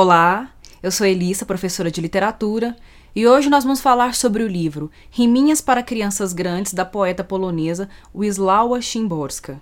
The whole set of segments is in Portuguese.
Olá, eu sou Elissa, professora de literatura, e hoje nós vamos falar sobre o livro Riminhas para Crianças Grandes da poeta polonesa Wisława Szymborska.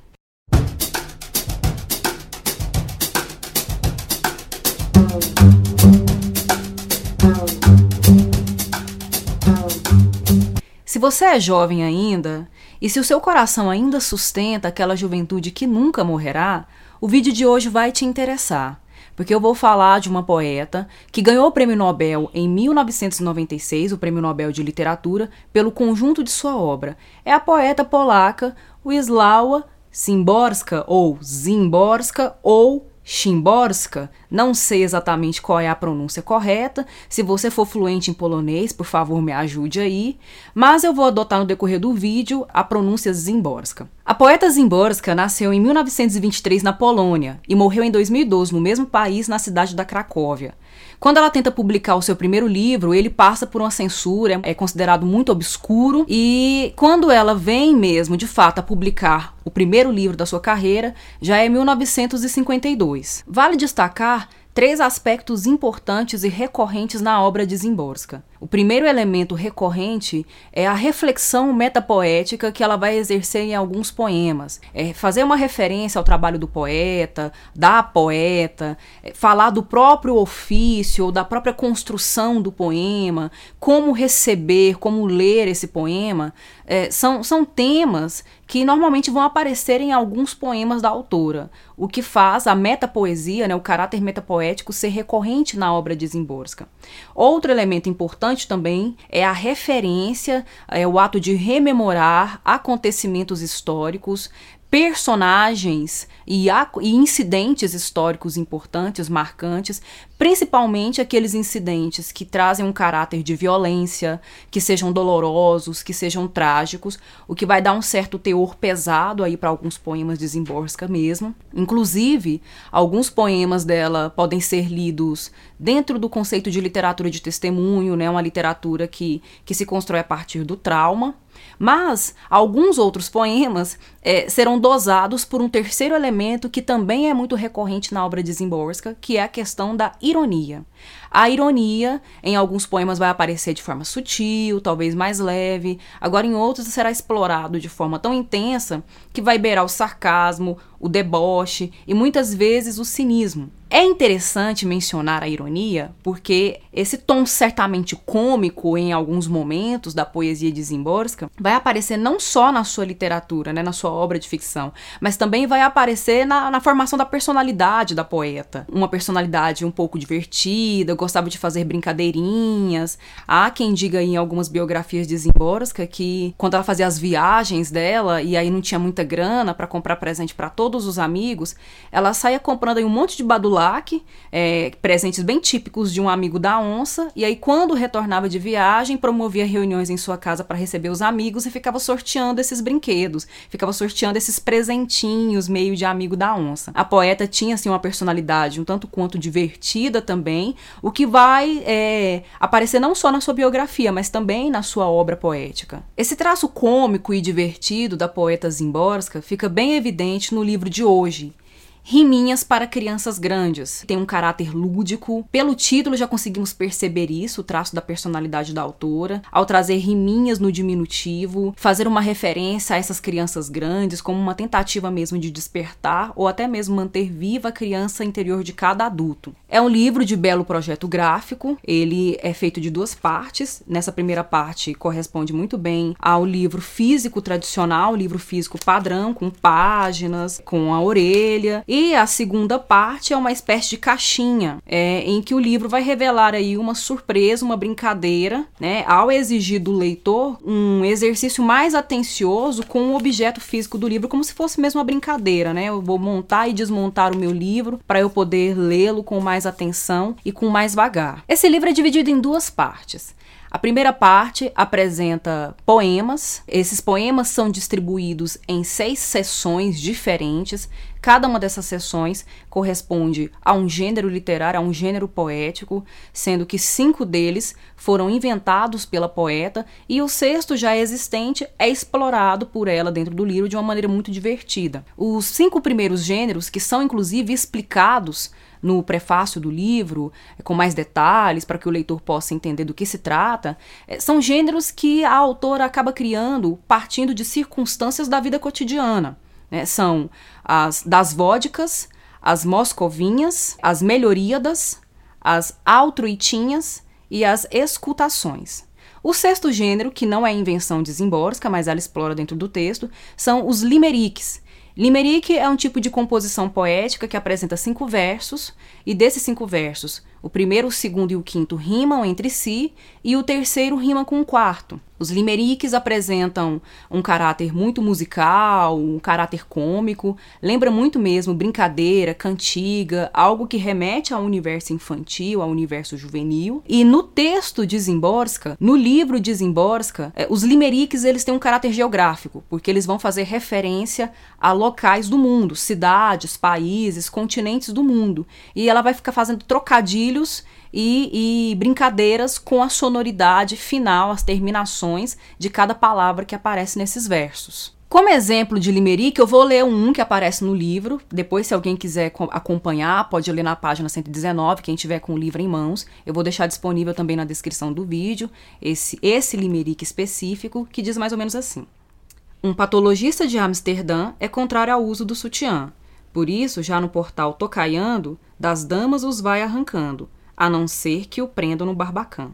Se você é jovem ainda, e se o seu coração ainda sustenta aquela juventude que nunca morrerá, o vídeo de hoje vai te interessar porque eu vou falar de uma poeta que ganhou o Prêmio Nobel em 1996, o Prêmio Nobel de Literatura, pelo conjunto de sua obra. É a poeta polaca Wisława Szymborska, ou Zimborska, ou Szymborska, não sei exatamente qual é a pronúncia correta. Se você for fluente em polonês, por favor, me ajude aí. Mas eu vou adotar no decorrer do vídeo a pronúncia Zimborska. A poeta Zimborska nasceu em 1923 na Polônia e morreu em 2012 no mesmo país, na cidade da Cracóvia. Quando ela tenta publicar o seu primeiro livro, ele passa por uma censura, é considerado muito obscuro, e quando ela vem mesmo, de fato, a publicar o primeiro livro da sua carreira, já é 1952. Vale destacar três aspectos importantes e recorrentes na obra de Zimborska. O primeiro elemento recorrente é a reflexão metapoética que ela vai exercer em alguns poemas. É fazer uma referência ao trabalho do poeta, da poeta, é falar do próprio ofício ou da própria construção do poema, como receber, como ler esse poema. É, são, são temas que normalmente vão aparecer em alguns poemas da autora, o que faz a metapoesia, né, o caráter metapoético, ser recorrente na obra de Zimborska. Outro elemento importante também é a referência, é o ato de rememorar acontecimentos históricos, personagens e, e, incidentes históricos importantes, marcantes, principalmente aqueles incidentes que trazem um caráter de violência, que sejam dolorosos, que sejam trágicos, o que vai dar um certo teor pesado aí para alguns poemas de Zimborska mesmo. Inclusive, alguns poemas dela podem ser lidos dentro do conceito de literatura de testemunho, né, uma literatura que, que se constrói a partir do trauma. Mas alguns outros poemas é, serão dosados por um terceiro elemento que também é muito recorrente na obra de Zimborska, que é a questão da ironia. A ironia, em alguns poemas, vai aparecer de forma sutil, talvez mais leve, agora em outros será explorado de forma tão intensa que vai beirar o sarcasmo, o deboche e muitas vezes o cinismo. É interessante mencionar a ironia porque esse tom certamente cômico em alguns momentos da poesia de Zimborska vai aparecer não só na sua literatura, né, na sua obra de ficção, mas também vai aparecer na, na formação da personalidade da poeta. Uma personalidade um pouco divertida, gostava de fazer brincadeirinhas. Há quem diga em algumas biografias de Zimborska que quando ela fazia as viagens dela e aí não tinha muita grana para comprar presente para todos os amigos, ela saía comprando um monte de badulaque, é, presentes bem típicos de um amigo da onça, e aí quando retornava de viagem, promovia reuniões em sua casa para receber os amigos e ficava sorteando esses brinquedos, ficava sorteando esses presentinhos meio de amigo da onça. A poeta tinha assim uma personalidade um tanto quanto divertida também, o que vai é, aparecer não só na sua biografia, mas também na sua obra poética. Esse traço cômico e divertido da poeta Zimborska fica bem evidente no livro de hoje, riminhas para crianças grandes. Tem um caráter lúdico. Pelo título já conseguimos perceber isso, o traço da personalidade da autora, ao trazer riminhas no diminutivo, fazer uma referência a essas crianças grandes como uma tentativa mesmo de despertar ou até mesmo manter viva a criança interior de cada adulto. É um livro de belo projeto gráfico. Ele é feito de duas partes. Nessa primeira parte corresponde muito bem ao livro físico tradicional, livro físico padrão com páginas, com a orelha e e a segunda parte é uma espécie de caixinha, é, em que o livro vai revelar aí uma surpresa, uma brincadeira, né, ao exigir do leitor um exercício mais atencioso com o objeto físico do livro, como se fosse mesmo uma brincadeira, né? Eu vou montar e desmontar o meu livro para eu poder lê-lo com mais atenção e com mais vagar. Esse livro é dividido em duas partes. A primeira parte apresenta poemas. Esses poemas são distribuídos em seis sessões diferentes. Cada uma dessas sessões corresponde a um gênero literário, a um gênero poético, sendo que cinco deles foram inventados pela poeta e o sexto, já existente, é explorado por ela dentro do livro de uma maneira muito divertida. Os cinco primeiros gêneros, que são inclusive explicados no prefácio do livro, com mais detalhes, para que o leitor possa entender do que se trata, é, são gêneros que a autora acaba criando partindo de circunstâncias da vida cotidiana. Né? São as das vodkas, as moscovinhas, as melhoríadas, as altruitinhas e as escutações. O sexto gênero, que não é invenção de Zimborska, mas ela explora dentro do texto, são os limeriques, Limerick é um tipo de composição poética que apresenta cinco versos, e desses cinco versos, o primeiro, o segundo e o quinto rimam entre si, e o terceiro rima com o quarto. Os limeriques apresentam um caráter muito musical, um caráter cômico, lembra muito mesmo brincadeira, cantiga, algo que remete ao universo infantil, ao universo juvenil. E no texto de Zimborska, no livro de Zimborska, eh, os limeriques eles têm um caráter geográfico, porque eles vão fazer referência a locais do mundo, cidades, países, continentes do mundo. E ela vai ficar fazendo e, e, brincadeiras com a sonoridade final, as terminações de cada palavra que aparece nesses versos. Como exemplo de limerick, eu vou ler um que aparece no livro. Depois, se alguém quiser acompanhar, pode ler na página 119, quem tiver com o livro em mãos. Eu vou deixar disponível também na descrição do vídeo esse, esse limerick específico, que diz mais ou menos assim. Um patologista de Amsterdã é contrário ao uso do sutiã. Por isso, já no portal Tocaiando, das damas os vai arrancando, a não ser que o prendam no barbacã.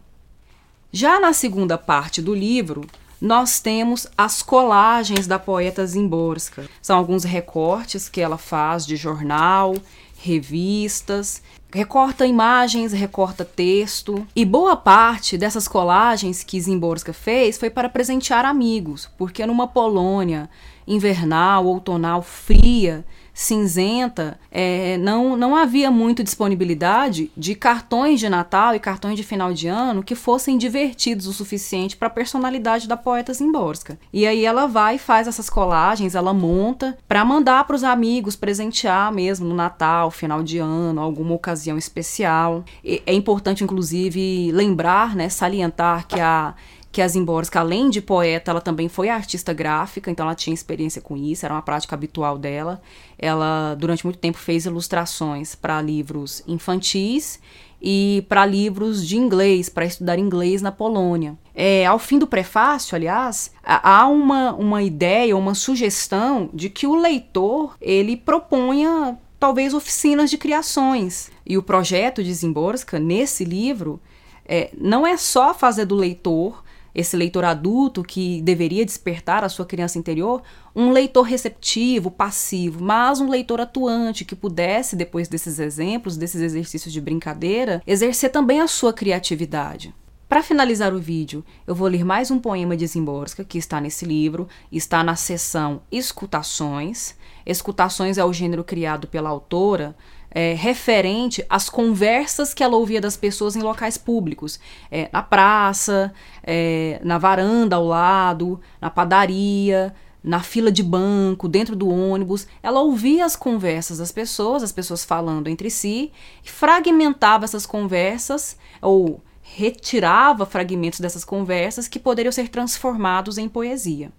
Já na segunda parte do livro, nós temos as colagens da poeta Zimborska. São alguns recortes que ela faz de jornal, revistas, recorta imagens, recorta texto. E boa parte dessas colagens que Zimborska fez foi para presentear amigos, porque numa Polônia invernal, outonal, fria, cinzenta, é, não, não havia muito disponibilidade de cartões de Natal e cartões de final de ano que fossem divertidos o suficiente para a personalidade da poeta Zimborska. E aí ela vai e faz essas colagens, ela monta para mandar para os amigos presentear mesmo no Natal, final de ano, alguma ocasião especial. E é importante, inclusive, lembrar, né, salientar que a que a Zimborska, além de poeta, ela também foi artista gráfica, então ela tinha experiência com isso, era uma prática habitual dela. Ela, durante muito tempo, fez ilustrações para livros infantis e para livros de inglês, para estudar inglês na Polônia. É, ao fim do prefácio, aliás, há uma, uma ideia, uma sugestão de que o leitor ele proponha talvez oficinas de criações. E o projeto de Zimborska, nesse livro, é, não é só fazer do leitor esse leitor adulto que deveria despertar a sua criança interior, um leitor receptivo, passivo, mas um leitor atuante que pudesse, depois desses exemplos, desses exercícios de brincadeira, exercer também a sua criatividade. Para finalizar o vídeo, eu vou ler mais um poema de Zimborska que está nesse livro, está na seção Escutações. Escutações é o gênero criado pela autora é, referente às conversas que ela ouvia das pessoas em locais públicos, é, na praça, é, na varanda ao lado, na padaria, na fila de banco, dentro do ônibus. Ela ouvia as conversas das pessoas, as pessoas falando entre si, e fragmentava essas conversas ou retirava fragmentos dessas conversas que poderiam ser transformados em poesia.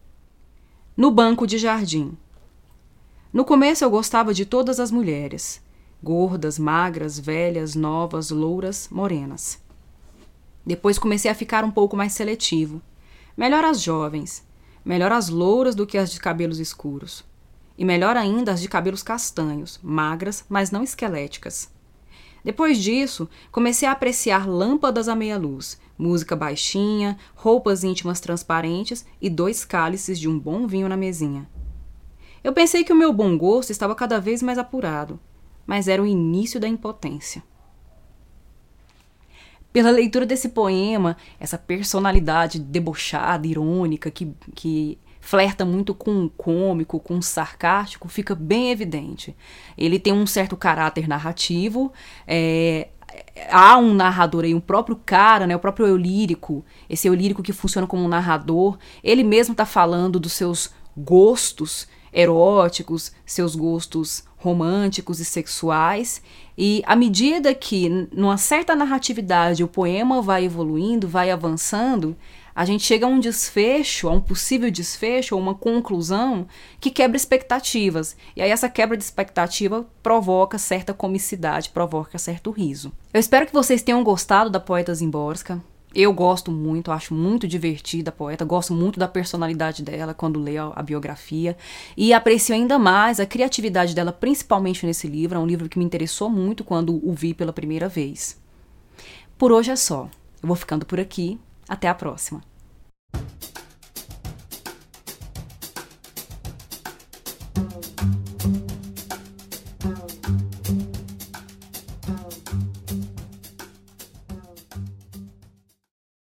No banco de jardim. No começo eu gostava de todas as mulheres gordas, magras, velhas, novas, louras, morenas. Depois comecei a ficar um pouco mais seletivo. Melhor as jovens, melhor as louras do que as de cabelos escuros. E melhor ainda as de cabelos castanhos, magras, mas não esqueléticas. Depois disso, comecei a apreciar lâmpadas à meia luz, música baixinha, roupas íntimas transparentes e dois cálices de um bom vinho na mesinha. Eu pensei que o meu bom gosto estava cada vez mais apurado mas era o início da impotência. Pela leitura desse poema, essa personalidade debochada, irônica, que, que flerta muito com o cômico, com o sarcástico, fica bem evidente. Ele tem um certo caráter narrativo, é, há um narrador aí, um próprio cara, né, o próprio eu lírico, esse eu lírico que funciona como um narrador, ele mesmo está falando dos seus gostos eróticos, seus gostos românticos e sexuais. E à medida que, numa certa narratividade, o poema vai evoluindo, vai avançando, a gente chega a um desfecho, a um possível desfecho, ou uma conclusão que quebra expectativas. E aí essa quebra de expectativa provoca certa comicidade, provoca certo riso. Eu espero que vocês tenham gostado da Poeta Zimborska. Eu gosto muito, acho muito divertida a poeta, gosto muito da personalidade dela quando leio a biografia e aprecio ainda mais a criatividade dela, principalmente nesse livro. É um livro que me interessou muito quando o vi pela primeira vez. Por hoje é só. Eu vou ficando por aqui. Até a próxima.